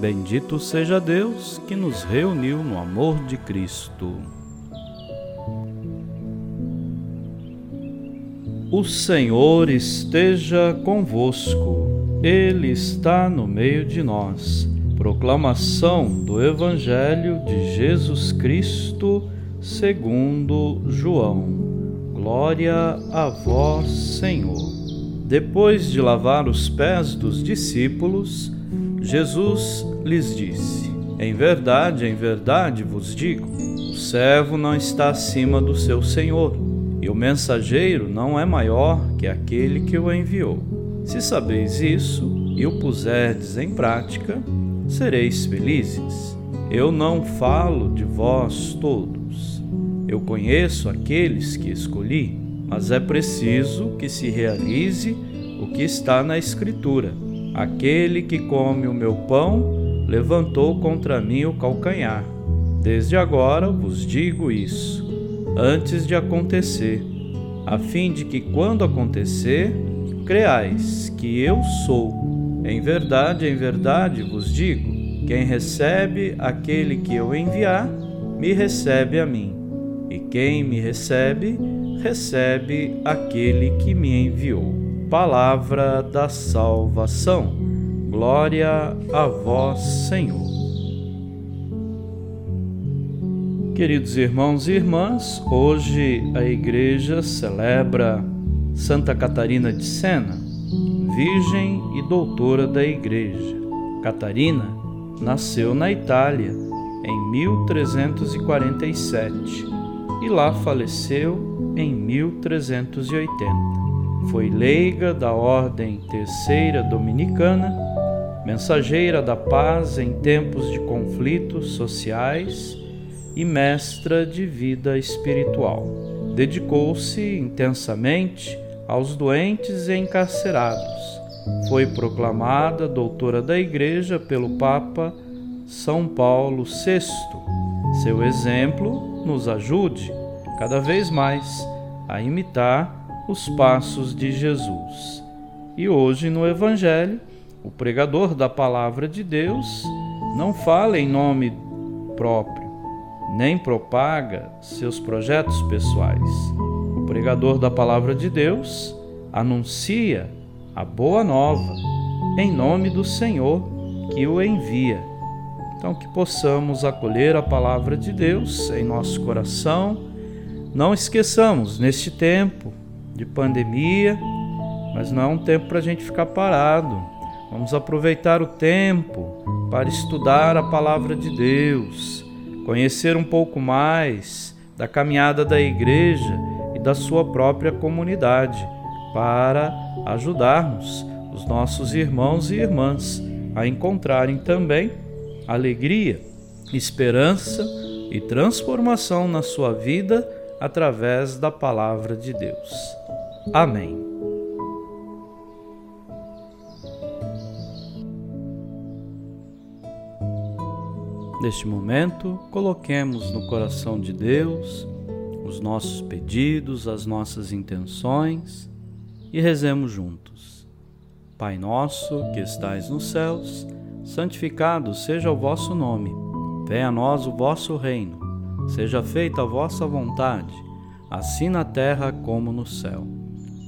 Bendito seja Deus que nos reuniu no amor de Cristo. O Senhor esteja convosco, Ele está no meio de nós. Proclamação do Evangelho de Jesus Cristo, segundo João. Glória a vós, Senhor. Depois de lavar os pés dos discípulos, Jesus lhes disse: Em verdade, em verdade vos digo: o servo não está acima do seu senhor, e o mensageiro não é maior que aquele que o enviou. Se sabeis isso e o puserdes em prática, sereis felizes. Eu não falo de vós todos. Eu conheço aqueles que escolhi, mas é preciso que se realize o que está na Escritura Aquele que come o meu pão levantou contra mim o calcanhar. Desde agora vos digo isso, antes de acontecer, a fim de que, quando acontecer, creais que eu sou. Em verdade, em verdade vos digo: quem recebe aquele que eu enviar, me recebe a mim. E quem me recebe, recebe aquele que me enviou palavra da salvação. Glória a vós, Senhor. Queridos irmãos e irmãs, hoje a igreja celebra Santa Catarina de Sena, virgem e doutora da igreja. Catarina nasceu na Itália em 1347 e lá faleceu em 1380 foi leiga da Ordem Terceira Dominicana, mensageira da paz em tempos de conflitos sociais e mestra de vida espiritual. Dedicou-se intensamente aos doentes e encarcerados. Foi proclamada doutora da Igreja pelo Papa São Paulo VI. Seu exemplo nos ajude cada vez mais a imitar os passos de Jesus. E hoje no Evangelho, o pregador da palavra de Deus não fala em nome próprio, nem propaga seus projetos pessoais. O pregador da palavra de Deus anuncia a boa nova em nome do Senhor que o envia. Então, que possamos acolher a palavra de Deus em nosso coração. Não esqueçamos, neste tempo, de pandemia, mas não é um tempo para a gente ficar parado. Vamos aproveitar o tempo para estudar a palavra de Deus, conhecer um pouco mais da caminhada da igreja e da sua própria comunidade, para ajudarmos os nossos irmãos e irmãs a encontrarem também alegria, esperança e transformação na sua vida através da palavra de Deus. Amém. Neste momento, coloquemos no coração de Deus os nossos pedidos, as nossas intenções e rezemos juntos. Pai nosso que estais nos céus, santificado seja o vosso nome. Venha a nós o vosso reino. Seja feita a vossa vontade, assim na terra como no céu.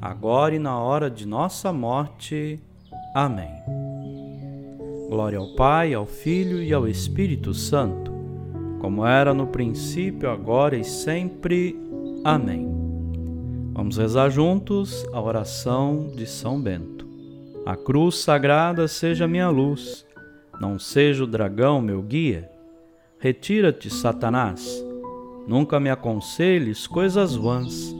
agora e na hora de nossa morte. Amém. Glória ao Pai, ao Filho e ao Espírito Santo, como era no princípio, agora e sempre. Amém. Vamos rezar juntos a oração de São Bento. A cruz sagrada seja minha luz, não seja o dragão meu guia. Retira-te, Satanás, nunca me aconselhes coisas vãs.